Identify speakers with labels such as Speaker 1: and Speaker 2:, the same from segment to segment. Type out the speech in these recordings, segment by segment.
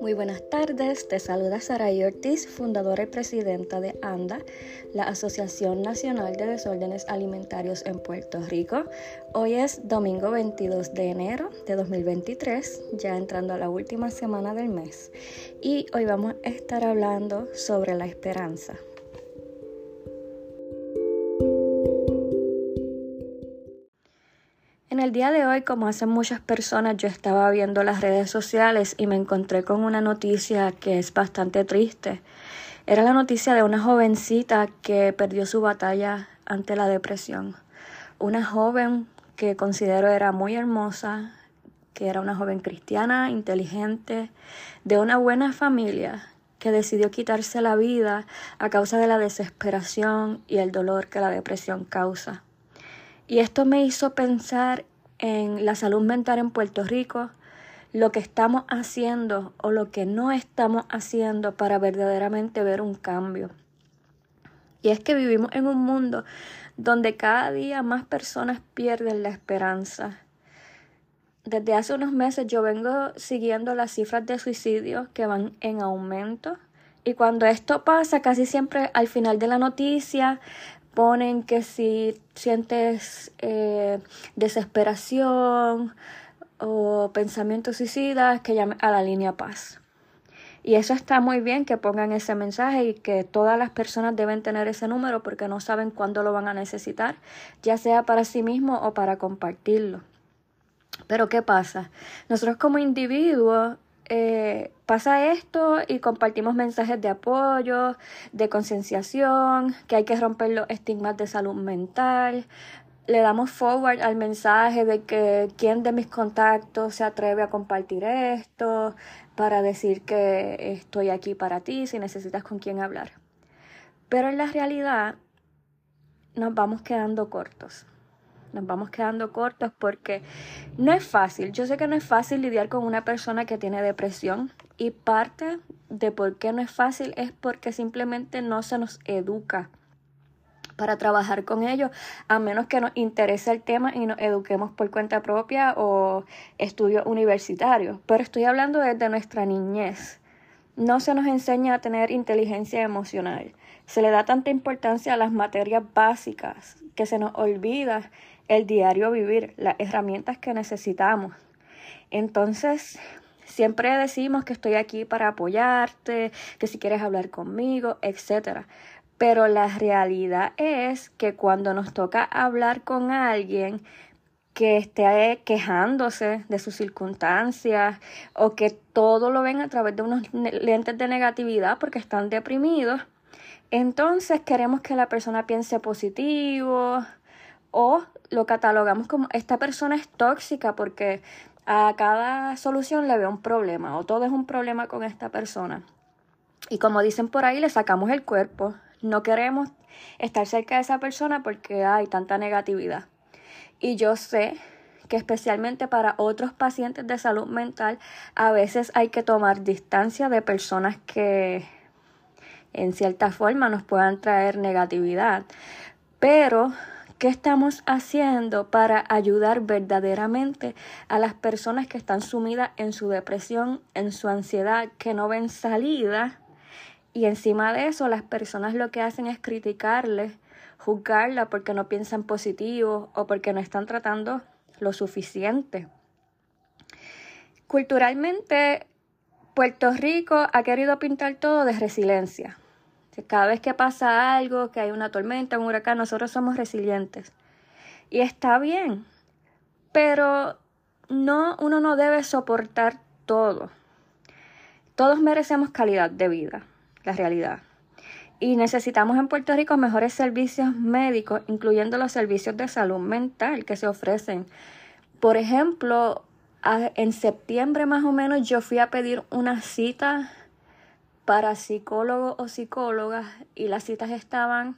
Speaker 1: Muy buenas tardes, te saluda Saray Ortiz, fundadora y presidenta de ANDA, la Asociación Nacional de Desórdenes Alimentarios en Puerto Rico. Hoy es domingo 22 de enero de 2023, ya entrando a la última semana del mes, y hoy vamos a estar hablando sobre la esperanza. El día de hoy, como hacen muchas personas, yo estaba viendo las redes sociales y me encontré con una noticia que es bastante triste. Era la noticia de una jovencita que perdió su batalla ante la depresión. Una joven que considero era muy hermosa, que era una joven cristiana, inteligente, de una buena familia, que decidió quitarse la vida a causa de la desesperación y el dolor que la depresión causa. Y esto me hizo pensar en la salud mental en Puerto Rico, lo que estamos haciendo o lo que no estamos haciendo para verdaderamente ver un cambio. Y es que vivimos en un mundo donde cada día más personas pierden la esperanza. Desde hace unos meses yo vengo siguiendo las cifras de suicidios que van en aumento. Y cuando esto pasa, casi siempre al final de la noticia ponen que si sientes eh, desesperación o pensamientos suicidas, que llame a la línea paz. Y eso está muy bien que pongan ese mensaje y que todas las personas deben tener ese número porque no saben cuándo lo van a necesitar, ya sea para sí mismo o para compartirlo. Pero ¿qué pasa? Nosotros como individuos eh, pasa esto y compartimos mensajes de apoyo, de concienciación, que hay que romper los estigmas de salud mental. Le damos forward al mensaje de que quién de mis contactos se atreve a compartir esto para decir que estoy aquí para ti si necesitas con quién hablar. Pero en la realidad nos vamos quedando cortos nos vamos quedando cortos porque no es fácil. Yo sé que no es fácil lidiar con una persona que tiene depresión y parte de por qué no es fácil es porque simplemente no se nos educa para trabajar con ellos, a menos que nos interese el tema y nos eduquemos por cuenta propia o estudios universitarios. Pero estoy hablando desde nuestra niñez. No se nos enseña a tener inteligencia emocional. Se le da tanta importancia a las materias básicas que se nos olvida el diario vivir, las herramientas que necesitamos. Entonces, siempre decimos que estoy aquí para apoyarte, que si quieres hablar conmigo, etc. Pero la realidad es que cuando nos toca hablar con alguien que esté quejándose de sus circunstancias o que todo lo ven a través de unos lentes de negatividad porque están deprimidos, entonces queremos que la persona piense positivo, o lo catalogamos como esta persona es tóxica porque a cada solución le veo un problema o todo es un problema con esta persona. Y como dicen por ahí, le sacamos el cuerpo. No queremos estar cerca de esa persona porque hay tanta negatividad. Y yo sé que especialmente para otros pacientes de salud mental, a veces hay que tomar distancia de personas que en cierta forma nos puedan traer negatividad. Pero ¿Qué estamos haciendo para ayudar verdaderamente a las personas que están sumidas en su depresión, en su ansiedad, que no ven salida? Y encima de eso, las personas lo que hacen es criticarle, juzgarla porque no piensan positivo o porque no están tratando lo suficiente. Culturalmente, Puerto Rico ha querido pintar todo de resiliencia. Cada vez que pasa algo, que hay una tormenta, un huracán, nosotros somos resilientes. Y está bien, pero no, uno no debe soportar todo. Todos merecemos calidad de vida, la realidad. Y necesitamos en Puerto Rico mejores servicios médicos, incluyendo los servicios de salud mental que se ofrecen. Por ejemplo, en septiembre más o menos yo fui a pedir una cita para psicólogos o psicólogas y las citas estaban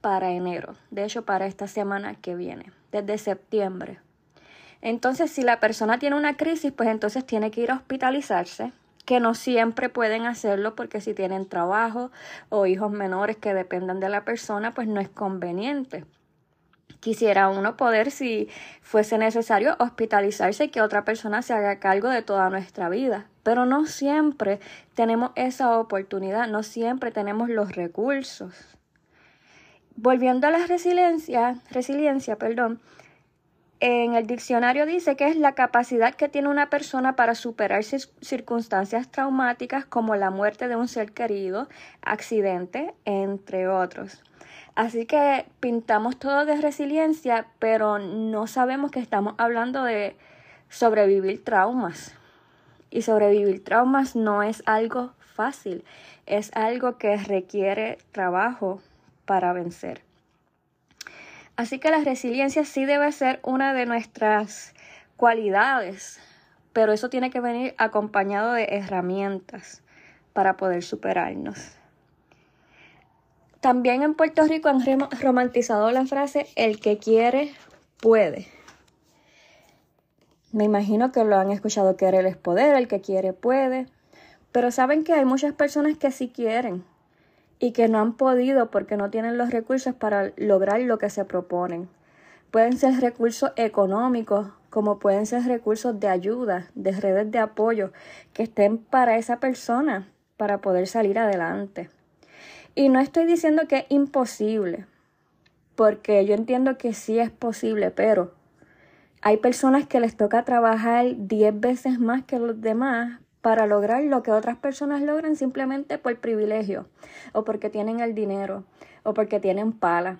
Speaker 1: para enero, de hecho para esta semana que viene, desde septiembre. Entonces, si la persona tiene una crisis, pues entonces tiene que ir a hospitalizarse, que no siempre pueden hacerlo porque si tienen trabajo o hijos menores que dependan de la persona, pues no es conveniente. Quisiera uno poder, si fuese necesario, hospitalizarse y que otra persona se haga cargo de toda nuestra vida. Pero no siempre tenemos esa oportunidad, no siempre tenemos los recursos. Volviendo a la resiliencia, resiliencia, perdón, en el diccionario dice que es la capacidad que tiene una persona para superar circunstancias traumáticas como la muerte de un ser querido, accidente, entre otros. Así que pintamos todo de resiliencia, pero no sabemos que estamos hablando de sobrevivir traumas. Y sobrevivir traumas no es algo fácil, es algo que requiere trabajo para vencer. Así que la resiliencia sí debe ser una de nuestras cualidades, pero eso tiene que venir acompañado de herramientas para poder superarnos. También en Puerto Rico han romantizado la frase el que quiere puede. Me imagino que lo han escuchado querer es poder, el que quiere puede. Pero saben que hay muchas personas que sí quieren y que no han podido porque no tienen los recursos para lograr lo que se proponen. Pueden ser recursos económicos, como pueden ser recursos de ayuda, de redes de apoyo, que estén para esa persona para poder salir adelante. Y no estoy diciendo que es imposible, porque yo entiendo que sí es posible, pero hay personas que les toca trabajar 10 veces más que los demás para lograr lo que otras personas logran simplemente por privilegio, o porque tienen el dinero, o porque tienen pala.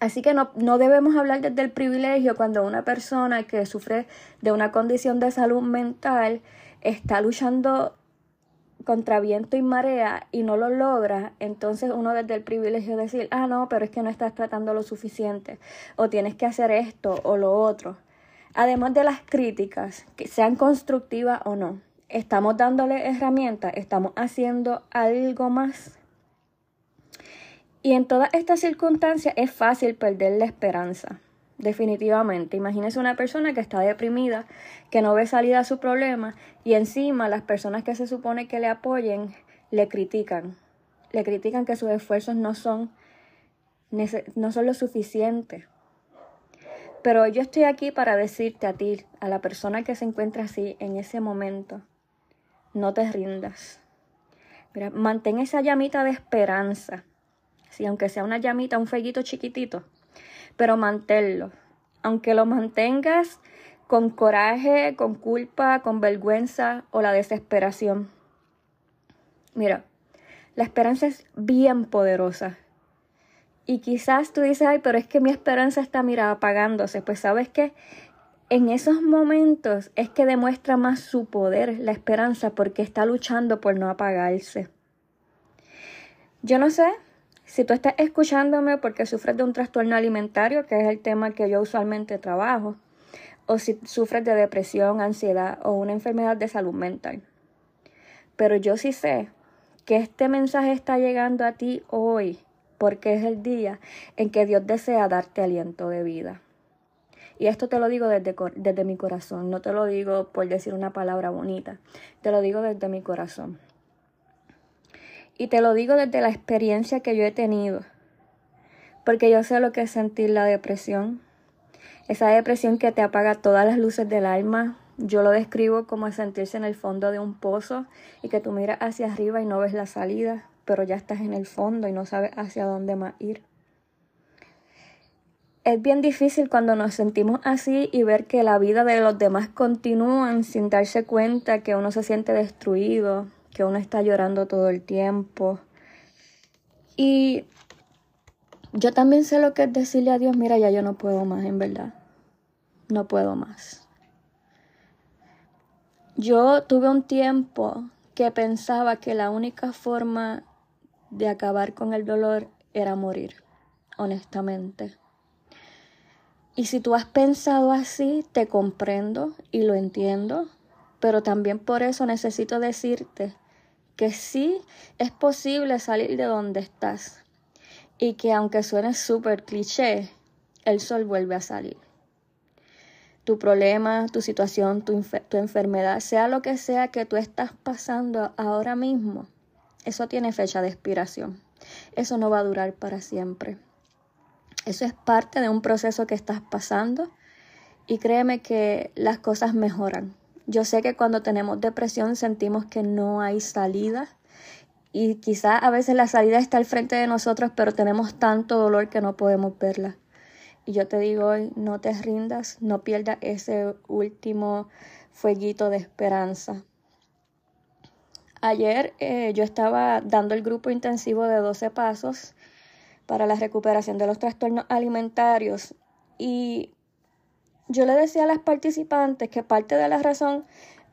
Speaker 1: Así que no, no, debemos hablar desde el privilegio cuando una persona que sufre de una condición de salud mental está luchando contra viento y marea y no lo logra, entonces uno desde el privilegio decir, ah, no, pero es que no estás tratando lo suficiente, o tienes que hacer esto o lo otro. Además de las críticas, que sean constructivas o no, estamos dándole herramientas, estamos haciendo algo más. Y en todas estas circunstancias es fácil perder la esperanza. Definitivamente. Imagínese una persona que está deprimida, que no ve salida a su problema y encima las personas que se supone que le apoyen le critican. Le critican que sus esfuerzos no son, no son lo suficiente. Pero yo estoy aquí para decirte a ti, a la persona que se encuentra así en ese momento, no te rindas. Mira, mantén esa llamita de esperanza. Si aunque sea una llamita, un fueguito chiquitito, pero manténlo. Aunque lo mantengas con coraje, con culpa, con vergüenza o la desesperación. Mira, la esperanza es bien poderosa. Y quizás tú dices, ay, pero es que mi esperanza está, mira, apagándose. Pues sabes que en esos momentos es que demuestra más su poder, la esperanza, porque está luchando por no apagarse. Yo no sé si tú estás escuchándome porque sufres de un trastorno alimentario, que es el tema que yo usualmente trabajo, o si sufres de depresión, ansiedad o una enfermedad de salud mental. Pero yo sí sé que este mensaje está llegando a ti hoy, porque es el día en que Dios desea darte aliento de vida. Y esto te lo digo desde, desde mi corazón, no te lo digo por decir una palabra bonita, te lo digo desde mi corazón. Y te lo digo desde la experiencia que yo he tenido. Porque yo sé lo que es sentir la depresión. Esa depresión que te apaga todas las luces del alma. Yo lo describo como sentirse en el fondo de un pozo y que tú miras hacia arriba y no ves la salida, pero ya estás en el fondo y no sabes hacia dónde más ir. Es bien difícil cuando nos sentimos así y ver que la vida de los demás continúan sin darse cuenta que uno se siente destruido, que uno está llorando todo el tiempo. Y yo también sé lo que es decirle a Dios, mira, ya yo no puedo más, en verdad. No puedo más. Yo tuve un tiempo que pensaba que la única forma de acabar con el dolor era morir, honestamente. Y si tú has pensado así, te comprendo y lo entiendo, pero también por eso necesito decirte que sí es posible salir de donde estás y que aunque suene súper cliché, el sol vuelve a salir. Tu problema, tu situación, tu, tu enfermedad, sea lo que sea que tú estás pasando ahora mismo, eso tiene fecha de expiración. Eso no va a durar para siempre. Eso es parte de un proceso que estás pasando y créeme que las cosas mejoran. Yo sé que cuando tenemos depresión sentimos que no hay salida y quizá a veces la salida está al frente de nosotros, pero tenemos tanto dolor que no podemos verla. Y yo te digo hoy, no te rindas, no pierdas ese último fueguito de esperanza. Ayer eh, yo estaba dando el grupo intensivo de 12 pasos para la recuperación de los trastornos alimentarios y yo le decía a las participantes que parte de la razón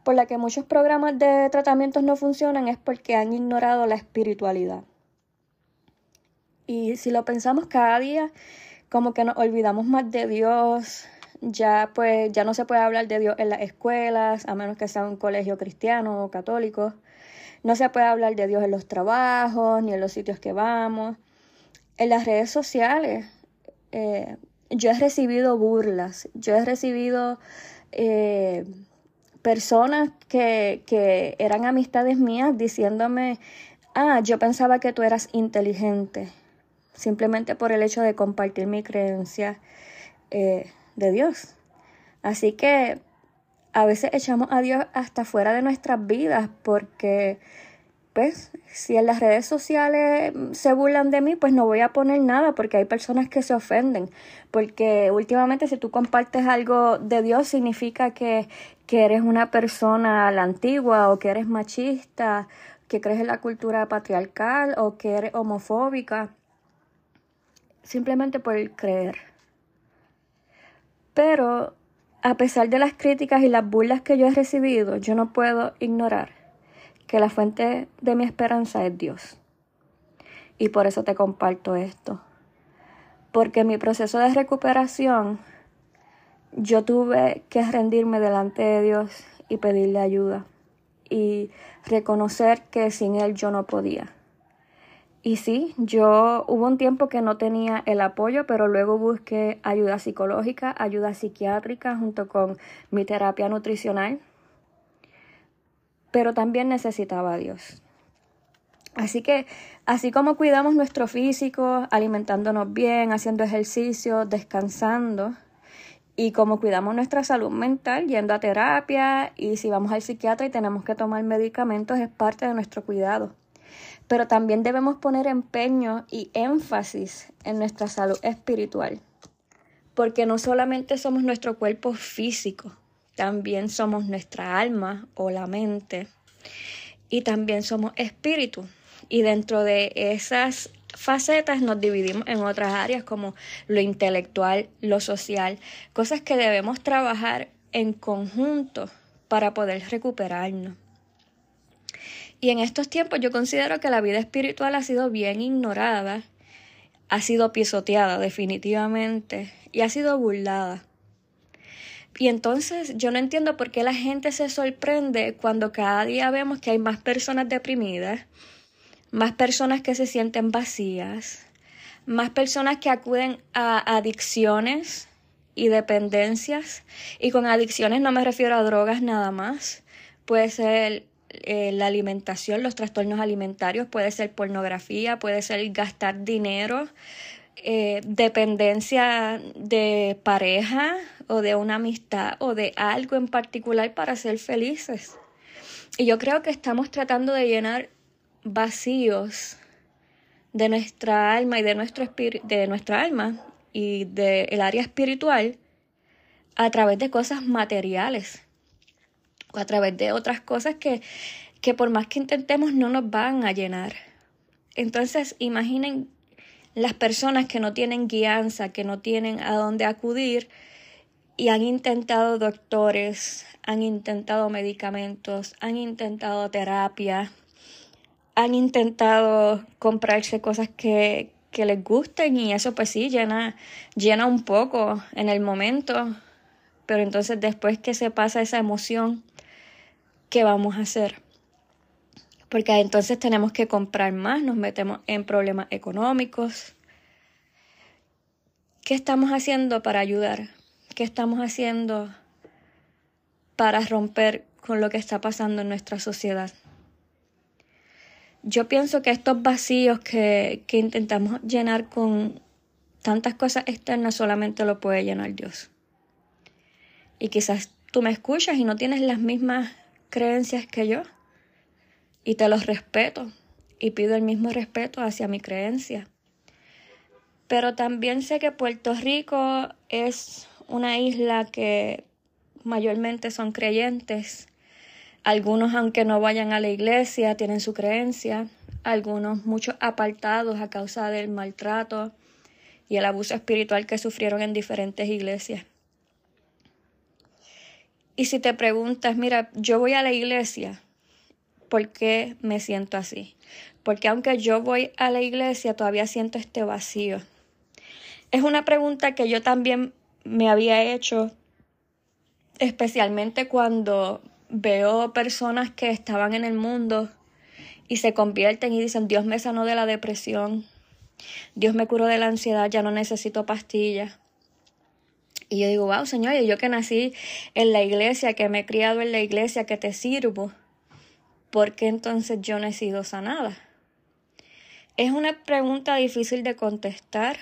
Speaker 1: por la que muchos programas de tratamientos no funcionan es porque han ignorado la espiritualidad. Y si lo pensamos cada día, como que nos olvidamos más de Dios, ya pues ya no se puede hablar de Dios en las escuelas, a menos que sea un colegio cristiano o católico. No se puede hablar de Dios en los trabajos, ni en los sitios que vamos. En las redes sociales, eh, yo he recibido burlas, yo he recibido eh, personas que, que eran amistades mías diciéndome, ah, yo pensaba que tú eras inteligente, simplemente por el hecho de compartir mi creencia eh, de Dios. Así que a veces echamos a Dios hasta fuera de nuestras vidas porque pues si en las redes sociales se burlan de mí, pues no voy a poner nada porque hay personas que se ofenden. Porque últimamente si tú compartes algo de Dios significa que, que eres una persona a la antigua o que eres machista, que crees en la cultura patriarcal o que eres homofóbica. Simplemente por creer. Pero a pesar de las críticas y las burlas que yo he recibido, yo no puedo ignorar que la fuente de mi esperanza es Dios. Y por eso te comparto esto. Porque en mi proceso de recuperación yo tuve que rendirme delante de Dios y pedirle ayuda y reconocer que sin Él yo no podía. Y sí, yo hubo un tiempo que no tenía el apoyo, pero luego busqué ayuda psicológica, ayuda psiquiátrica junto con mi terapia nutricional pero también necesitaba a Dios. Así que, así como cuidamos nuestro físico, alimentándonos bien, haciendo ejercicio, descansando, y como cuidamos nuestra salud mental, yendo a terapia, y si vamos al psiquiatra y tenemos que tomar medicamentos, es parte de nuestro cuidado. Pero también debemos poner empeño y énfasis en nuestra salud espiritual, porque no solamente somos nuestro cuerpo físico, también somos nuestra alma o la mente y también somos espíritu. Y dentro de esas facetas nos dividimos en otras áreas como lo intelectual, lo social, cosas que debemos trabajar en conjunto para poder recuperarnos. Y en estos tiempos yo considero que la vida espiritual ha sido bien ignorada, ha sido pisoteada definitivamente y ha sido burlada. Y entonces yo no entiendo por qué la gente se sorprende cuando cada día vemos que hay más personas deprimidas, más personas que se sienten vacías, más personas que acuden a adicciones y dependencias. Y con adicciones no me refiero a drogas nada más. Puede ser eh, la alimentación, los trastornos alimentarios, puede ser pornografía, puede ser gastar dinero, eh, dependencia de pareja o de una amistad o de algo en particular para ser felices. Y yo creo que estamos tratando de llenar vacíos de nuestra alma y de nuestro de nuestra alma y del área espiritual a través de cosas materiales o a través de otras cosas que, que por más que intentemos no nos van a llenar. Entonces, imaginen las personas que no tienen guianza, que no tienen a dónde acudir y han intentado doctores, han intentado medicamentos, han intentado terapia, han intentado comprarse cosas que, que les gusten y eso pues sí llena, llena un poco en el momento, pero entonces después que se pasa esa emoción, ¿qué vamos a hacer? Porque entonces tenemos que comprar más, nos metemos en problemas económicos. ¿Qué estamos haciendo para ayudar? ¿Qué estamos haciendo para romper con lo que está pasando en nuestra sociedad? Yo pienso que estos vacíos que, intentamos llenar con tantas cosas externas solamente lo puede llenar Dios. Y quizás tú me escuchas y no tienes las mismas creencias que yo. Y te los respeto y pido el mismo respeto hacia mi creencia. Pero también sé que Puerto Rico es una isla que mayormente son creyentes. Algunos, aunque no vayan a la iglesia, tienen su creencia. Algunos, muchos apartados a causa del maltrato y el abuso espiritual que sufrieron en diferentes iglesias. Y si te preguntas, mira, yo voy a la iglesia, ¿por qué me siento así? Porque aunque yo voy a la iglesia, todavía siento este vacío. Es una pregunta que yo también me había hecho, especialmente cuando veo personas que estaban en el mundo y se convierten y dicen, Dios me sanó de la depresión, Dios me curó de la ansiedad, ya no necesito pastillas. Y yo digo, wow, Señor, yo que nací en la iglesia, que me he criado en la iglesia, que te sirvo, ¿por qué entonces yo no he sido sanada? Es una pregunta difícil de contestar.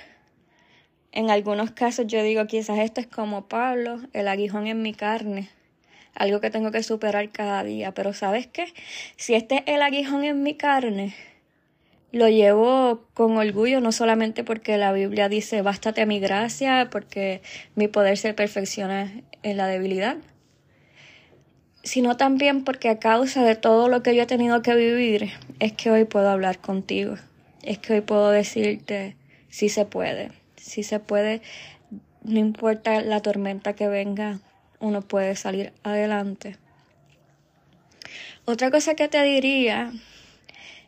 Speaker 1: En algunos casos yo digo, quizás esto es como Pablo, el aguijón en mi carne, algo que tengo que superar cada día. Pero ¿sabes qué? Si este es el aguijón en mi carne, lo llevo con orgullo, no solamente porque la Biblia dice, bástate mi gracia, porque mi poder se perfecciona en la debilidad, sino también porque a causa de todo lo que yo he tenido que vivir, es que hoy puedo hablar contigo, es que hoy puedo decirte si se puede, si se puede, no importa la tormenta que venga, uno puede salir adelante. Otra cosa que te diría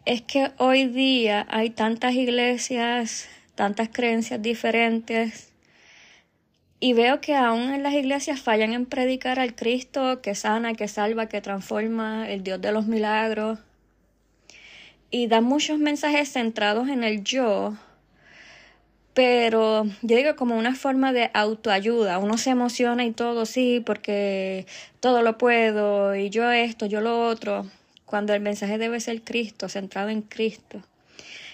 Speaker 1: es que hoy día hay tantas iglesias, tantas creencias diferentes, y veo que aún en las iglesias fallan en predicar al Cristo que sana, que salva, que transforma, el Dios de los milagros, y dan muchos mensajes centrados en el yo, pero yo digo como una forma de autoayuda. Uno se emociona y todo, sí, porque todo lo puedo y yo esto, yo lo otro cuando el mensaje debe ser Cristo, centrado en Cristo.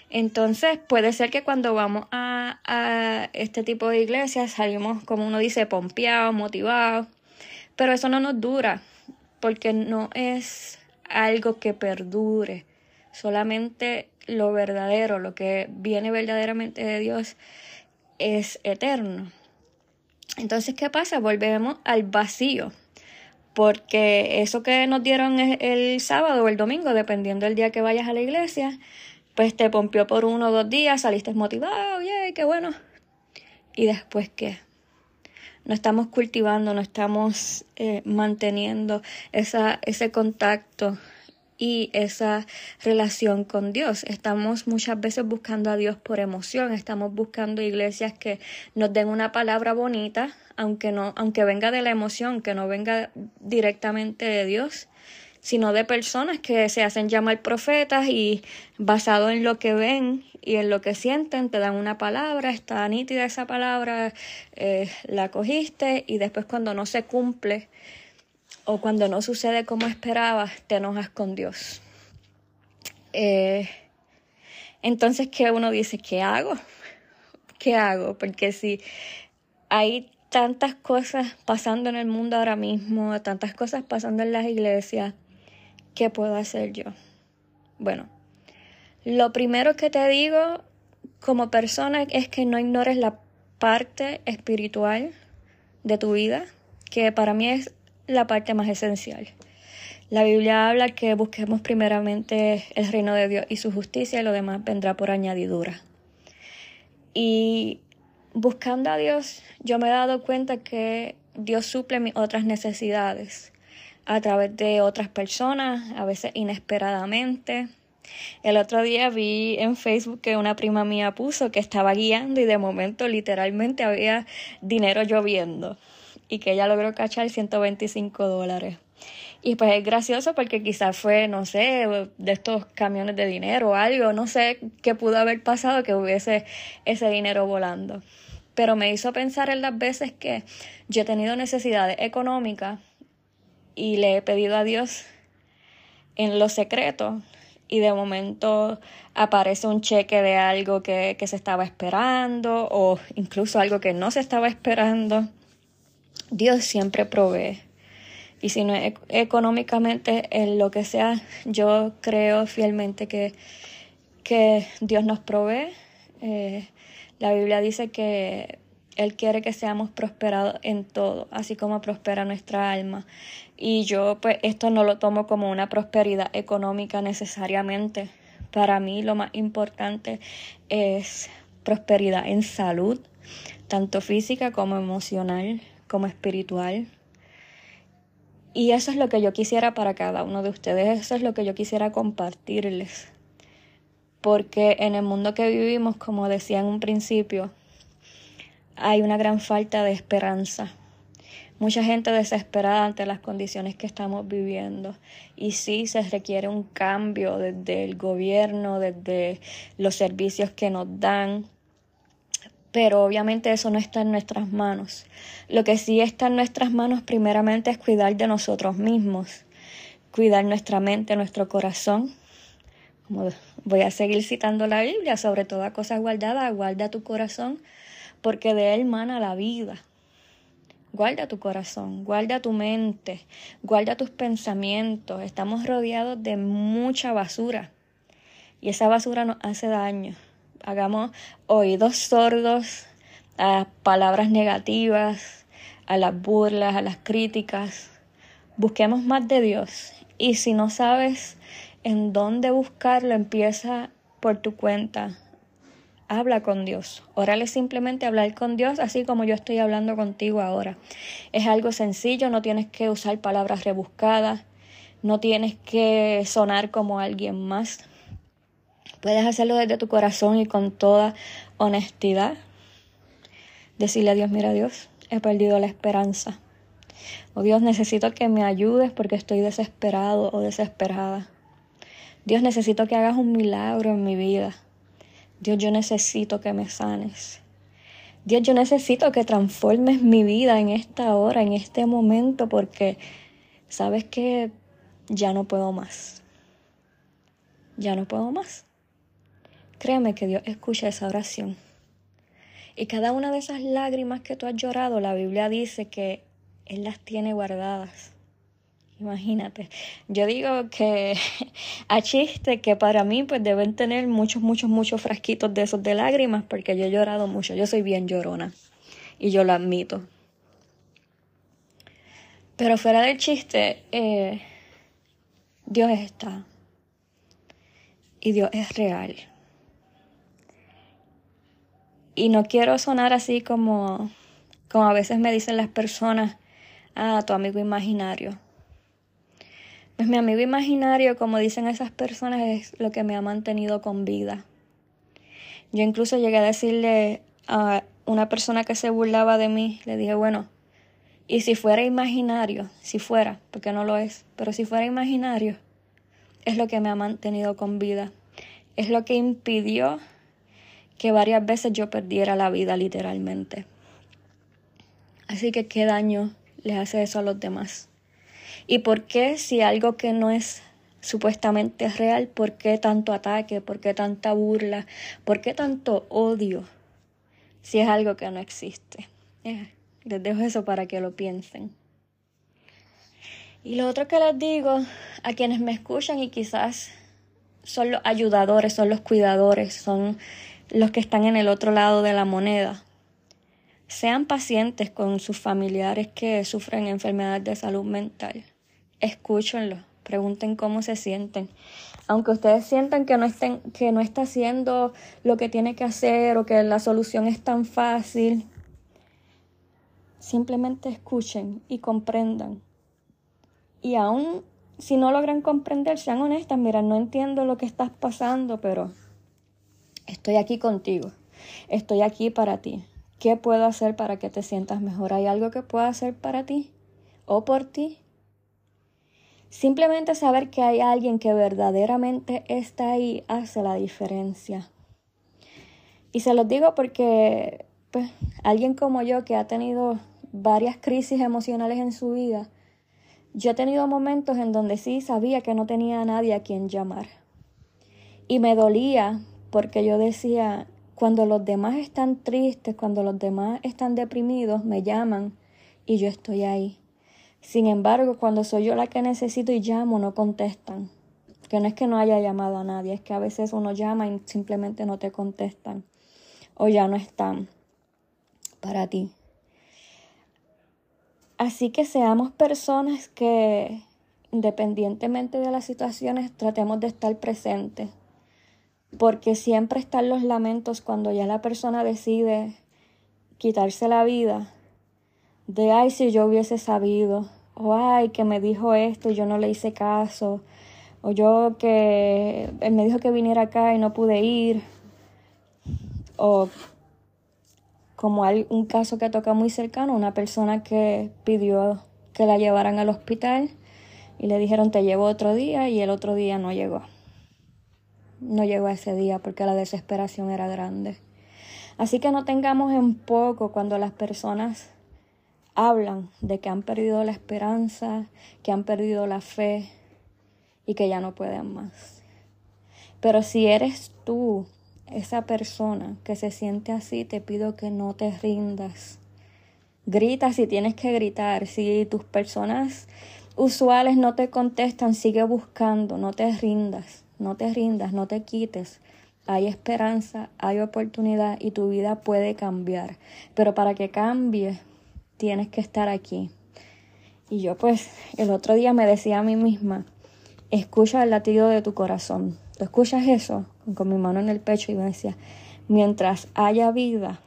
Speaker 1: Entonces puede ser que cuando vamos a, este tipo de iglesias salimos, como uno dice, pompeados, motivados, pero eso no nos dura, porque no es algo que perdure, solamente lo verdadero, lo que viene verdaderamente de Dios es eterno. Entonces, ¿qué pasa? Volvemos al vacío porque eso que nos dieron el sábado o el domingo, dependiendo del día que vayas a la iglesia, pues te pompió por uno o dos días, saliste motivado, yay, qué bueno. ¿Y después qué? No estamos cultivando, no estamos eh, manteniendo esa, ese contacto y esa relación con Dios. Estamos muchas veces buscando a Dios por emoción, estamos buscando iglesias que nos den una palabra bonita, aunque no aunque venga de la emoción, que no venga directamente de Dios, sino de personas que se hacen llamar profetas y basado en lo que ven y en lo que sienten te dan una palabra, está nítida esa palabra, eh, la cogiste y después cuando no se cumple o cuando no sucede como esperabas, te enojas con Dios. Eh, entonces, ¿qué uno dice? ¿Qué hago? ¿Qué hago? Porque si hay tantas cosas pasando en el mundo ahora mismo, tantas cosas pasando en las iglesias, ¿qué puedo hacer yo? Bueno, lo primero que te digo como persona es que no ignores la parte espiritual de tu vida, que para mí es la parte más esencial. La Biblia habla que busquemos primeramente el reino de Dios y su justicia y lo demás vendrá por añadidura. Y buscando a Dios, yo me he dado cuenta que Dios suple mis otras necesidades a través de otras personas, a veces inesperadamente. El otro día vi en Facebook que una prima mía puso que estaba guiando y de momento literalmente había dinero lloviendo y que ella logró cachar 125 dólares. Y pues es gracioso porque quizás fue, no sé, de estos camiones de dinero o algo, no sé qué pudo haber pasado que hubiese ese dinero volando. Pero me hizo pensar en las veces que yo he tenido necesidades económicas y le he pedido a Dios en lo secreto y de momento aparece un cheque de algo que, que, se estaba esperando o incluso algo que no se estaba esperando. Dios siempre provee. Y si no es económicamente, en lo que sea, yo creo fielmente que, que Dios nos provee. Eh, la Biblia dice que Él quiere que seamos prosperados en todo, así como prospera nuestra alma. Y yo pues esto no lo tomo como una prosperidad económica necesariamente. Para mí lo más importante es prosperidad en salud, tanto física como emocional, como espiritual. Y eso es lo que yo quisiera para cada uno de ustedes, eso es lo que yo quisiera compartirles. Porque en el mundo que vivimos, como decía en un principio, hay una gran falta de esperanza. Mucha gente desesperada ante las condiciones que estamos viviendo. Y sí se requiere un cambio desde el gobierno, desde los servicios que nos dan, pero obviamente eso no está en nuestras manos. Lo que sí está en nuestras manos primeramente es cuidar de nosotros mismos, cuidar nuestra mente, nuestro corazón. Voy a seguir citando la Biblia, sobre toda cosa guardada, guarda tu corazón, porque de él mana la vida. Guarda tu corazón, guarda tu mente, guarda tus pensamientos. Estamos rodeados de mucha basura y esa basura nos hace daño hagamos oídos sordos a palabras negativas, a las burlas, a las críticas. Busquemos más de Dios. Y si no sabes en dónde buscarlo, empieza por tu cuenta. Habla con Dios. Órale simplemente hablar con Dios, así como yo estoy hablando contigo ahora. Es algo sencillo, no tienes que usar palabras rebuscadas, no tienes que sonar como alguien más. Puedes hacerlo desde tu corazón y con toda honestidad. Decirle a Dios, mira Dios, he perdido la esperanza. Oh Dios, necesito que me ayudes porque estoy desesperado o desesperada. Dios, necesito que hagas un milagro en mi vida. Dios, yo necesito que me sanes. Dios, yo necesito que transformes mi vida en esta hora, en este momento, porque sabes que ya no puedo más. Ya no puedo más. Créeme que Dios escucha esa oración. Y cada una de esas lágrimas que tú has llorado, la Biblia dice que Él las tiene guardadas. Imagínate. Yo digo que a chiste que para mí pues deben tener muchos, muchos, muchos frasquitos de esos de lágrimas porque yo he llorado mucho. Yo soy bien llorona y yo lo admito. Pero fuera del chiste, eh, Dios está. Y Dios es real. Y no quiero sonar así como, como a veces me dicen las personas, ah, tu amigo imaginario. Pues mi amigo imaginario, como dicen esas personas, es lo que me ha mantenido con vida. Yo incluso llegué a decirle a una persona que se burlaba de mí, le dije, bueno, y si fuera imaginario, si fuera, porque no lo es, pero si fuera imaginario, es lo que me ha mantenido con vida. Es lo que impidió que varias veces yo perdiera la vida literalmente. Así que qué daño le hace eso a los demás. ¿Y por qué si algo que no es supuestamente real, por qué tanto ataque, por qué tanta burla, por qué tanto odio si es algo que no existe? Eh, les dejo eso para que lo piensen. Y lo otro que les digo a quienes me escuchan y quizás son los ayudadores, son los cuidadores, son los que están en el otro lado de la moneda. Sean pacientes con sus familiares que sufren enfermedades de salud mental. Escúchenlos, pregunten cómo se sienten. Aunque ustedes sientan que no, estén, que no está haciendo lo que tiene que hacer o que la solución es tan fácil, simplemente escuchen y comprendan. Y aún si no logran comprender, sean honestas, mira, no entiendo lo que estás pasando, pero Estoy aquí contigo. Estoy aquí para ti. ¿Qué puedo hacer para que te sientas mejor? ¿Hay algo que pueda hacer para ti o por ti? Simplemente saber que hay alguien que verdaderamente está ahí hace la diferencia. Y se los digo porque pues, alguien como yo que ha tenido varias crisis emocionales en su vida, yo he tenido momentos en donde sí sabía que no tenía a nadie a quien llamar. Y me dolía porque yo decía, cuando los demás están tristes, cuando los demás están deprimidos, me llaman y yo estoy ahí. Sin embargo, cuando soy yo la que necesito y llamo, no contestan. Que no es que no haya llamado a nadie, es que a veces uno llama y simplemente no te contestan o ya no están para ti. Así que seamos personas que, independientemente de las situaciones, tratemos de estar presentes. Porque siempre están los lamentos cuando ya la persona decide quitarse la vida. De ay, si yo hubiese sabido. O ay, que me dijo esto y yo no le hice caso. O yo que él me dijo que viniera acá y no pude ir. O como hay un caso que toca muy cercano, una persona que pidió que la llevaran al hospital y le dijeron te llevo otro día y el otro día no llegó. No llegó ese día porque la desesperación era grande. Así que no tengamos en poco cuando las personas hablan de que han perdido la esperanza, que han perdido la fe y que ya no pueden más. Pero si eres tú esa persona que se siente así, te pido que no te rindas. Grita si tienes que gritar. Si tus personas usuales no te contestan, sigue buscando. No te rindas. No te rindas, no te quites. Hay esperanza, hay oportunidad y tu vida puede cambiar. Pero para que cambie, tienes que estar aquí. Y yo pues el otro día me decía a mí misma, escucha el latido de tu corazón. ¿Tú escuchas eso? con mi mano en el pecho y me decía, mientras haya vida,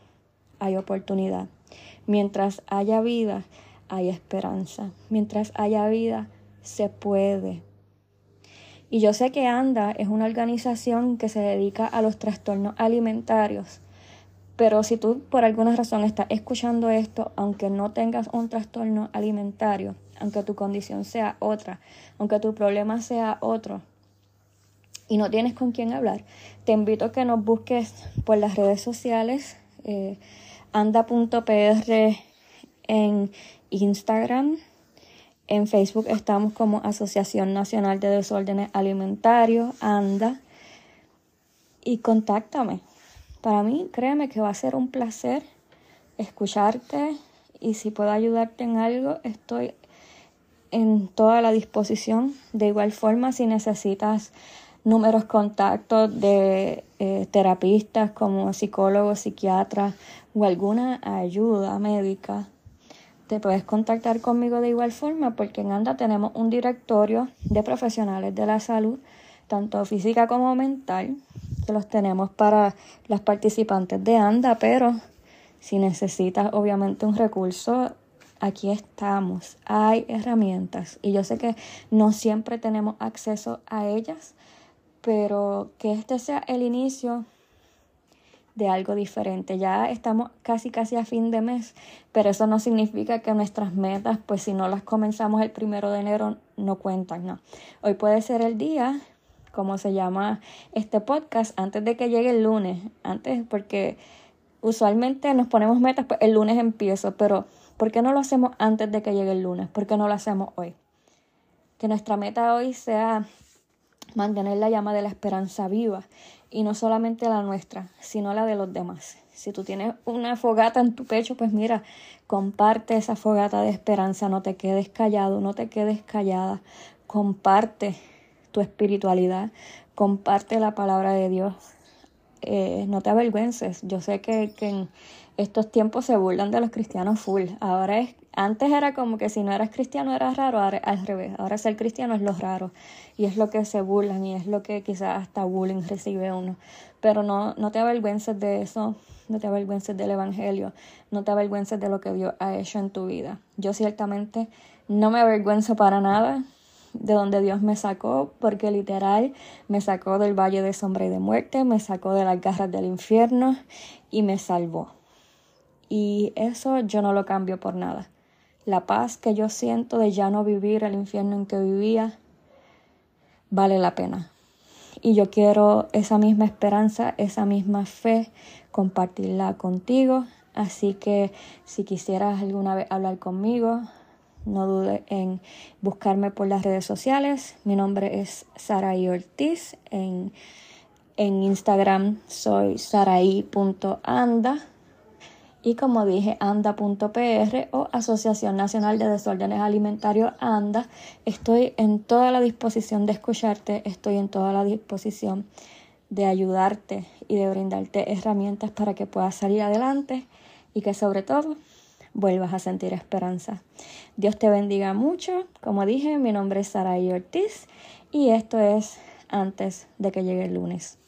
Speaker 1: hay oportunidad. Mientras haya vida, hay esperanza. Mientras haya vida, se puede. Y yo sé que ANDA es una organización que se dedica a los trastornos alimentarios. Pero si tú por alguna razón estás escuchando esto, aunque no tengas un trastorno alimentario, aunque tu condición sea otra, aunque tu problema sea otro, y no tienes con quién hablar, te invito a que nos busques por las redes sociales, eh, anda.pr en Instagram, en Facebook estamos como Asociación Nacional de Desórdenes Alimentarios, ANDA, y contáctame. Para mí, créeme que va a ser un placer escucharte y si puedo ayudarte en algo, estoy en toda la disposición. De igual forma, si necesitas números contactos de eh, terapistas como psicólogos, psiquiatras o alguna ayuda médica, te puedes contactar conmigo de igual forma porque en ANDA tenemos un directorio de profesionales de la salud, tanto física como mental, los tenemos para las participantes de ANDA, pero si necesitas obviamente un recurso, aquí estamos, hay herramientas y yo sé que no siempre tenemos acceso a ellas, pero que este sea el inicio de algo diferente. Ya estamos casi casi a fin de mes, pero eso no significa que nuestras metas, pues si no las comenzamos el primero de enero, no cuentan, no. Hoy puede ser el día, como se llama este podcast, antes de que llegue el lunes, antes porque usualmente nos ponemos metas, pues el lunes empiezo, pero ¿por qué no lo hacemos antes de que llegue el lunes? ¿Por qué no lo hacemos hoy? Que nuestra meta hoy sea mantener la llama de la esperanza viva y no solamente la nuestra, sino la de los demás. Si tú tienes una fogata en tu pecho, pues mira, comparte esa fogata de esperanza, no te quedes callado, no te quedes callada, comparte tu espiritualidad, comparte la palabra de Dios, eh, no te avergüences. Yo sé que, que en estos tiempos se burlan de los cristianos full, ahora es antes era como que si no eras cristiano eras raro, ahora al revés. Ahora ser cristiano es lo raro y es lo que se burlan y es lo que quizás hasta bullying recibe uno. Pero no, no te avergüences de eso, no te avergüences del Evangelio, no te avergüences de lo que Dios ha hecho en tu vida. Yo ciertamente no me avergüenzo para nada de donde Dios me sacó, porque literal me sacó del valle de sombra y de muerte, me sacó de las garras del infierno y me salvó. Y eso yo no lo cambio por nada. La paz que yo siento de ya no vivir el infierno en que vivía vale la pena. Y yo quiero esa misma esperanza, esa misma fe, compartirla contigo. Así que si quisieras alguna vez hablar conmigo, no dudes en buscarme por las redes sociales. Mi nombre es Sara Ortiz en En Instagram soy sarai.anda y como dije, anda.pr o Asociación Nacional de Desórdenes Alimentarios ANDA. Estoy en toda la disposición de escucharte, estoy en toda la disposición de ayudarte y de brindarte herramientas para que puedas salir adelante y que sobre todo vuelvas a sentir esperanza. Dios te bendiga mucho. Como dije, mi nombre es Saray Ortiz y esto es antes de que llegue el lunes.